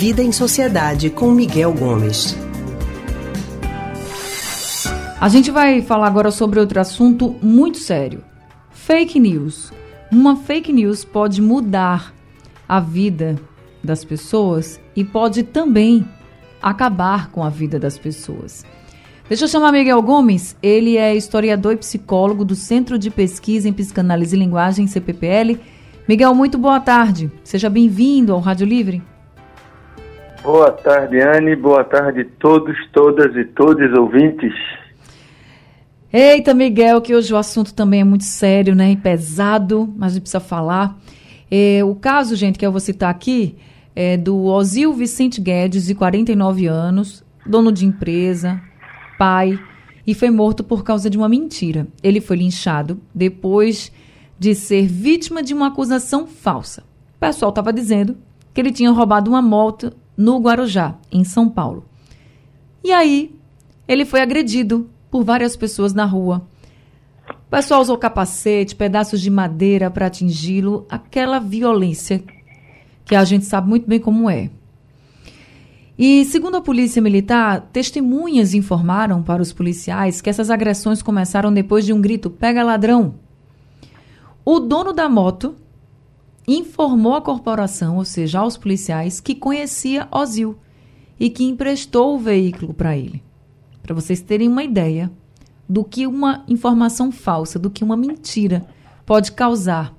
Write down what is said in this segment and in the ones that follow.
Vida em Sociedade com Miguel Gomes. A gente vai falar agora sobre outro assunto muito sério: fake news. Uma fake news pode mudar a vida das pessoas e pode também acabar com a vida das pessoas. Deixa eu chamar Miguel Gomes, ele é historiador e psicólogo do Centro de Pesquisa em Psicanálise e Linguagem, CPPL. Miguel, muito boa tarde. Seja bem-vindo ao Rádio Livre. Boa tarde, Anne. Boa tarde todos, todas e todos ouvintes. Eita, Miguel, que hoje o assunto também é muito sério, né? E pesado, mas a gente precisa falar. É, o caso, gente, que eu vou citar aqui é do Ozil Vicente Guedes, de 49 anos, dono de empresa, pai, e foi morto por causa de uma mentira. Ele foi linchado depois de ser vítima de uma acusação falsa. O pessoal estava dizendo que ele tinha roubado uma moto no Guarujá, em São Paulo. E aí, ele foi agredido por várias pessoas na rua. O pessoal usou capacete, pedaços de madeira para atingi-lo, aquela violência que a gente sabe muito bem como é. E, segundo a Polícia Militar, testemunhas informaram para os policiais que essas agressões começaram depois de um grito: pega ladrão. O dono da moto informou à corporação, ou seja, aos policiais, que conhecia Ozil e que emprestou o veículo para ele. Para vocês terem uma ideia do que uma informação falsa, do que uma mentira pode causar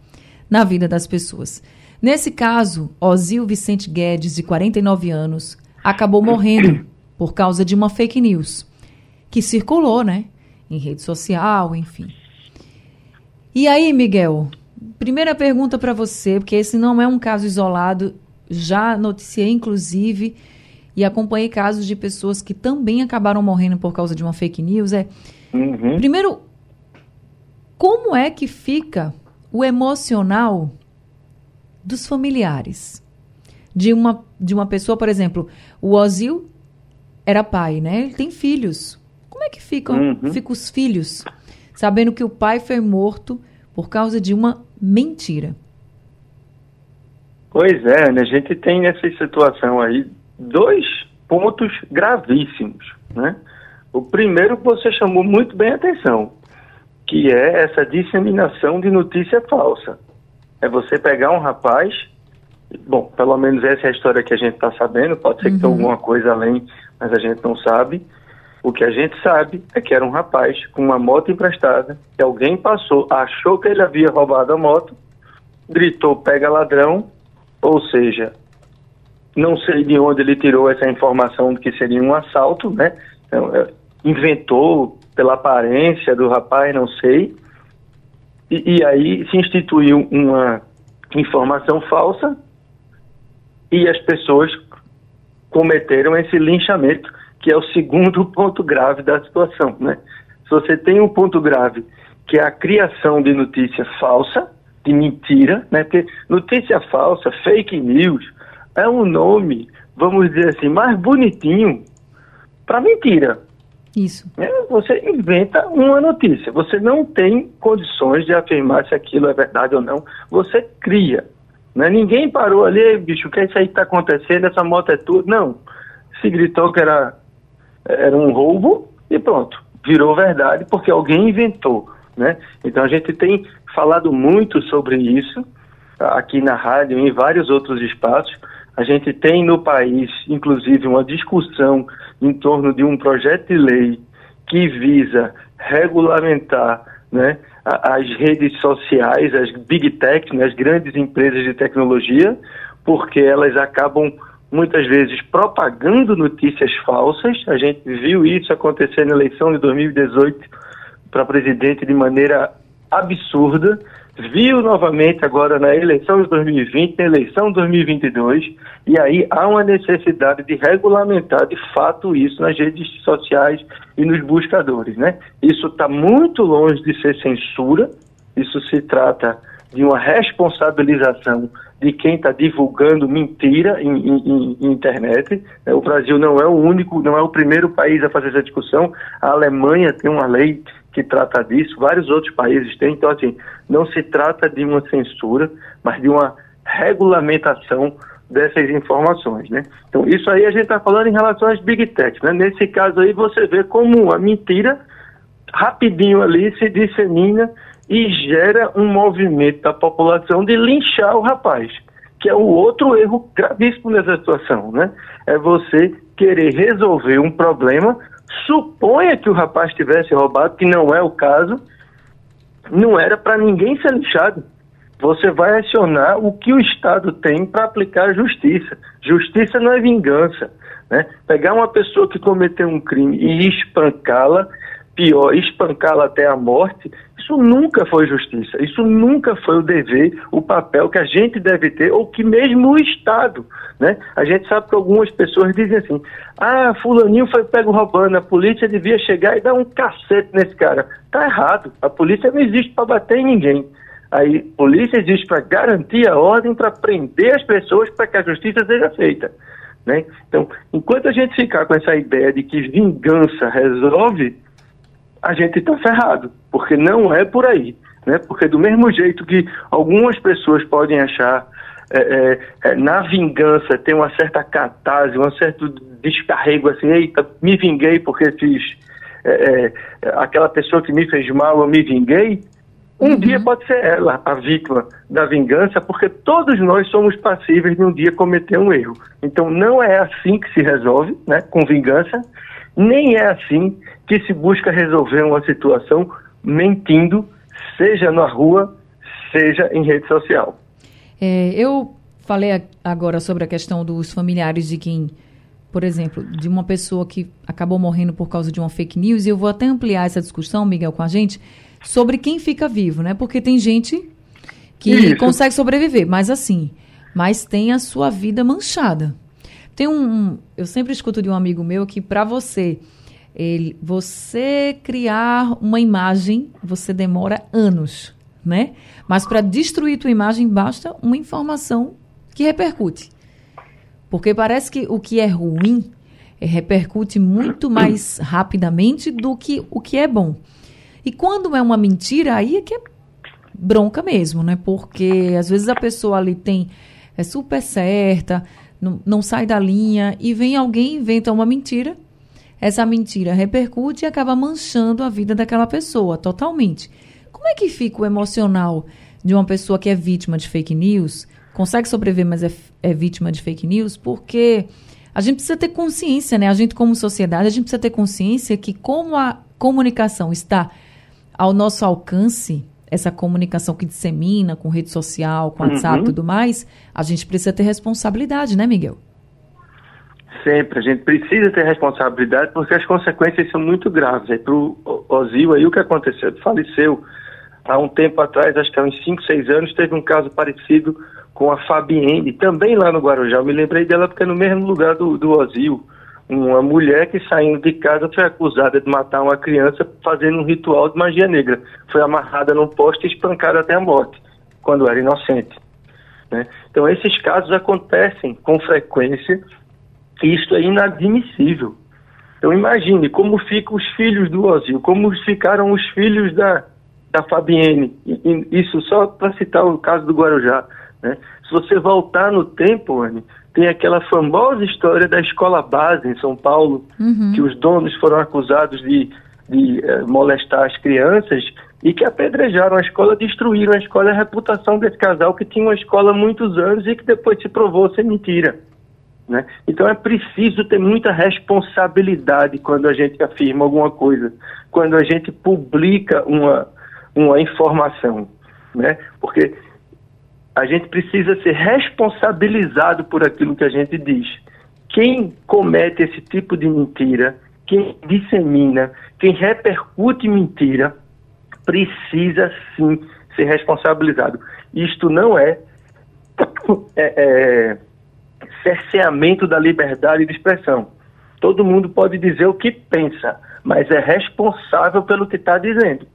na vida das pessoas. Nesse caso, Ozil Vicente Guedes, de 49 anos, acabou morrendo por causa de uma fake news que circulou, né, em rede social, enfim. E aí, Miguel, primeira pergunta para você, porque esse não é um caso isolado, já noticiei inclusive e acompanhei casos de pessoas que também acabaram morrendo por causa de uma fake news. É, uhum. Primeiro, como é que fica o emocional dos familiares? De uma, de uma pessoa, por exemplo, o Ozil era pai, né? Ele tem filhos. Como é que ficam, uhum. ficam os filhos sabendo que o pai foi morto por causa de uma mentira? Pois é, né? a gente tem nessa situação aí dois pontos gravíssimos. Né? O primeiro você chamou muito bem a atenção, que é essa disseminação de notícia falsa. É você pegar um rapaz, bom, pelo menos essa é a história que a gente está sabendo, pode ser uhum. que tenha alguma coisa além, mas a gente não sabe. O que a gente sabe é que era um rapaz com uma moto emprestada, que alguém passou, achou que ele havia roubado a moto, gritou pega ladrão, ou seja, não sei de onde ele tirou essa informação de que seria um assalto, né? Então, é, inventou pela aparência do rapaz, não sei. E, e aí se instituiu uma informação falsa e as pessoas cometeram esse linchamento, que é o segundo ponto grave da situação, né? Se você tem um ponto grave, que é a criação de notícia falsa, de mentira, né? Porque notícia falsa, fake news, é um nome, vamos dizer assim, mais bonitinho para mentira. Isso. É, você inventa uma notícia. Você não tem condições de afirmar se aquilo é verdade ou não. Você cria. Né? Ninguém parou ali, bicho, o que é isso aí que está acontecendo? Essa moto é tudo. Não. Se gritou que era, era um roubo e pronto. Virou verdade porque alguém inventou. Né? Então a gente tem falado muito sobre isso aqui na rádio e em vários outros espaços a gente tem no país, inclusive, uma discussão em torno de um projeto de lei que visa regulamentar né, as redes sociais, as big tech, né, as grandes empresas de tecnologia, porque elas acabam muitas vezes propagando notícias falsas. A gente viu isso acontecer na eleição de 2018 para presidente de maneira absurda viu novamente agora na eleição de 2020, na eleição de 2022, e aí há uma necessidade de regulamentar de fato isso nas redes sociais e nos buscadores, né? Isso está muito longe de ser censura, isso se trata de uma responsabilização de quem está divulgando mentira em, em, em, internet. O Brasil não é o único, não é o primeiro país a fazer essa discussão. A Alemanha tem uma lei que trata disso, vários outros países têm. Então, assim, não se trata de uma censura, mas de uma regulamentação dessas informações, né? Então, isso aí a gente está falando em relação às big techs, né? Nesse caso aí, você vê como a mentira rapidinho ali se dissemina e gera um movimento da população de linchar o rapaz, que é o outro erro gravíssimo nessa situação, né? É você querer resolver um problema, suponha que o rapaz tivesse roubado, que não é o caso, não era para ninguém ser linchado. Você vai acionar o que o Estado tem para aplicar a justiça. Justiça não é vingança. Né? Pegar uma pessoa que cometeu um crime e espancá-la pior, espancá-la até a morte, isso nunca foi justiça, isso nunca foi o dever, o papel que a gente deve ter, ou que mesmo o Estado, né? A gente sabe que algumas pessoas dizem assim, ah, fulaninho foi pego roubando, a polícia devia chegar e dar um cacete nesse cara. Tá errado, a polícia não existe para bater em ninguém. Aí, a polícia existe para garantir a ordem, para prender as pessoas, para que a justiça seja feita. Né? Então, enquanto a gente ficar com essa ideia de que vingança resolve, a gente está ferrado, porque não é por aí. Né? Porque do mesmo jeito que algumas pessoas podem achar é, é, é, na vingança tem uma certa catarse, um certo descarrego assim, eita, me vinguei porque fiz é, é, aquela pessoa que me fez mal, eu me vinguei. Um uhum. dia pode ser ela a vítima da vingança, porque todos nós somos passíveis de um dia cometer um erro. Então não é assim que se resolve, né, com vingança, nem é assim que se busca resolver uma situação mentindo, seja na rua, seja em rede social. É, eu falei agora sobre a questão dos familiares de quem, por exemplo, de uma pessoa que acabou morrendo por causa de uma fake news, e eu vou até ampliar essa discussão, Miguel, com a gente, sobre quem fica vivo, né? Porque tem gente que Isso. consegue sobreviver, mas assim, mas tem a sua vida manchada. Tem um, eu sempre escuto de um amigo meu que para você ele, você criar uma imagem, você demora anos, né? Mas para destruir tua imagem basta uma informação que repercute. Porque parece que o que é ruim é, repercute muito mais rapidamente do que o que é bom. E quando é uma mentira, aí é que é bronca mesmo, né? Porque às vezes a pessoa ali tem é super certa, não, sai da linha e vem alguém inventa uma mentira. Essa mentira repercute e acaba manchando a vida daquela pessoa totalmente. Como é que fica o emocional de uma pessoa que é vítima de fake news? Consegue sobreviver, mas é, é vítima de fake news? Porque a gente precisa ter consciência, né? A gente, como sociedade, a gente precisa ter consciência que, como a comunicação está ao nosso alcance, essa comunicação que dissemina com rede social, com WhatsApp e uhum. tudo mais, a gente precisa ter responsabilidade, né, Miguel? Sempre, a gente precisa ter responsabilidade porque as consequências são muito graves. Para o Ozil, aí o que aconteceu? Ele faleceu há um tempo atrás, acho que há uns 5, 6 anos, teve um caso parecido com a Fabienne, também lá no Guarujá. Eu me lembrei dela porque é no mesmo lugar do, do Ozil uma mulher que saindo de casa foi acusada de matar uma criança fazendo um ritual de magia negra. Foi amarrada num poste e espancada até a morte, quando era inocente. Né? Então esses casos acontecem com frequência e isso é inadmissível. Então imagine como ficam os filhos do Ozil, como ficaram os filhos da, da Fabienne. Isso só para citar o caso do Guarujá. Né? Se você voltar no tempo, Anne, tem aquela famosa história da escola base em São Paulo, uhum. que os donos foram acusados de, de uh, molestar as crianças e que apedrejaram a escola, destruíram a escola, a reputação desse casal que tinha uma escola há muitos anos e que depois se provou ser mentira. Né? Então é preciso ter muita responsabilidade quando a gente afirma alguma coisa, quando a gente publica uma, uma informação. Né? Porque a gente precisa ser responsabilizado por aquilo que a gente diz. Quem comete esse tipo de mentira, quem dissemina, quem repercute mentira, precisa sim ser responsabilizado. Isto não é, é, é cerceamento da liberdade de expressão. Todo mundo pode dizer o que pensa, mas é responsável pelo que está dizendo.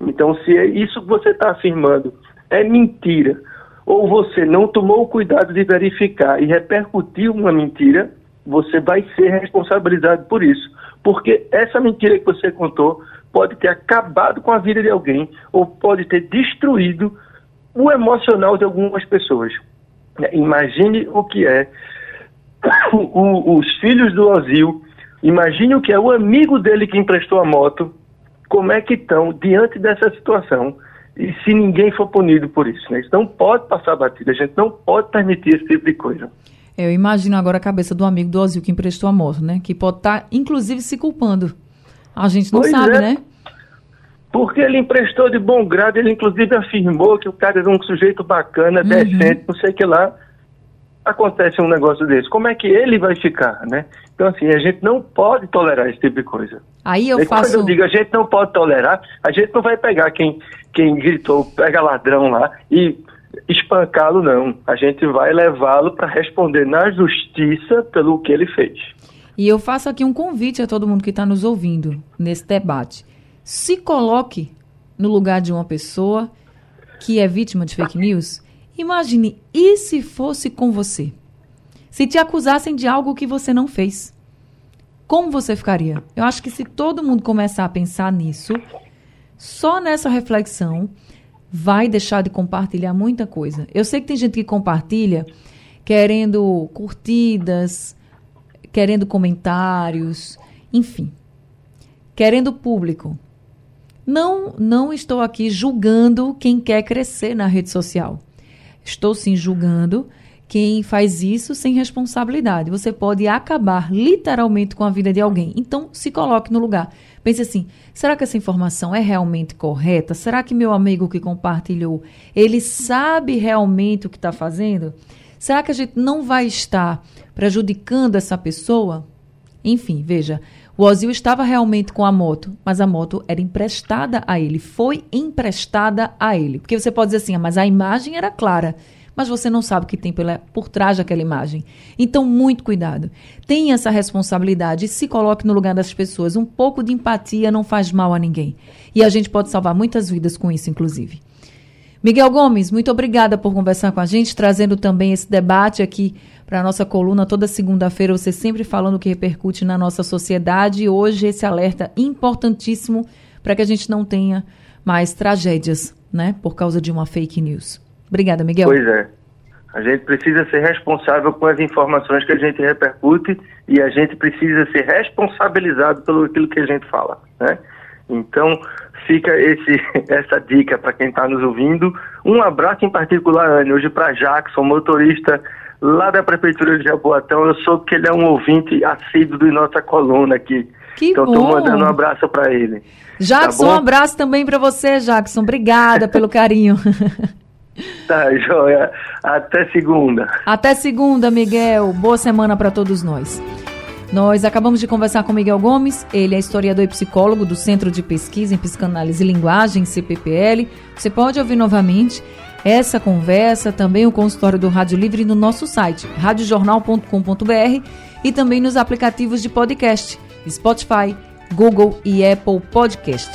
Então, se é isso que você está afirmando é mentira, ou você não tomou o cuidado de verificar e repercutiu uma mentira, você vai ser responsabilizado por isso. Porque essa mentira que você contou pode ter acabado com a vida de alguém ou pode ter destruído o emocional de algumas pessoas. Imagine o que é o, os filhos do Ozil, imagine o que é o amigo dele que emprestou a moto, como é que estão diante dessa situação e se ninguém for punido por isso. Né? Isso não pode passar batida, a gente não pode permitir esse tipo de coisa. Eu imagino agora a cabeça do amigo do Ozil que emprestou a moto, né? Que pode estar, tá, inclusive, se culpando. A gente não pois sabe, é. né? Porque ele emprestou de bom grado, ele inclusive afirmou que o cara era um sujeito bacana, uhum. decente, não sei o que lá. Acontece um negócio desse. Como é que ele vai ficar, né? Então, assim, a gente não pode tolerar esse tipo de coisa. Aí eu e faço... Quando eu digo a gente não pode tolerar, a gente não vai pegar quem, quem gritou, pega ladrão lá e espancá-lo, não. A gente vai levá-lo para responder na justiça pelo que ele fez. E eu faço aqui um convite a todo mundo que está nos ouvindo nesse debate. Se coloque no lugar de uma pessoa que é vítima de fake news. Imagine, e se fosse com você? Se te acusassem de algo que você não fez, como você ficaria? Eu acho que se todo mundo começar a pensar nisso, só nessa reflexão, vai deixar de compartilhar muita coisa. Eu sei que tem gente que compartilha querendo curtidas, querendo comentários, enfim, querendo público. Não, não estou aqui julgando quem quer crescer na rede social. Estou sim julgando quem faz isso sem responsabilidade. Você pode acabar literalmente com a vida de alguém. Então, se coloque no lugar. Pense assim: será que essa informação é realmente correta? Será que meu amigo que compartilhou, ele sabe realmente o que está fazendo? Será que a gente não vai estar prejudicando essa pessoa? Enfim, veja, o Ozil estava realmente com a moto, mas a moto era emprestada a ele, foi emprestada a ele. Porque você pode dizer assim, ah, mas a imagem era clara mas você não sabe o que tem por trás daquela imagem. Então, muito cuidado. Tenha essa responsabilidade e se coloque no lugar das pessoas. Um pouco de empatia não faz mal a ninguém. E a gente pode salvar muitas vidas com isso, inclusive. Miguel Gomes, muito obrigada por conversar com a gente, trazendo também esse debate aqui para a nossa coluna toda segunda-feira. Você sempre falando o que repercute na nossa sociedade. E hoje esse alerta importantíssimo para que a gente não tenha mais tragédias, né, por causa de uma fake news. Obrigada, Miguel. Pois é. A gente precisa ser responsável com as informações que a gente repercute e a gente precisa ser responsabilizado pelo aquilo que a gente fala, né? Então, fica esse, essa dica para quem está nos ouvindo. Um abraço em particular, Anne, hoje para Jackson, motorista lá da Prefeitura de Jaboatão. Eu soube que ele é um ouvinte assíduo de nossa coluna aqui. Que então, estou mandando um abraço para ele. Jackson, tá um abraço também para você, Jackson. Obrigada pelo carinho. Tá, joia. Até segunda. Até segunda, Miguel. Boa semana para todos nós. Nós acabamos de conversar com Miguel Gomes, ele é historiador e psicólogo do Centro de Pesquisa em Psicanálise e Linguagem, CPPL. Você pode ouvir novamente essa conversa, também o consultório do Rádio Livre no nosso site, radiojornal.com.br e também nos aplicativos de podcast, Spotify, Google e Apple Podcast.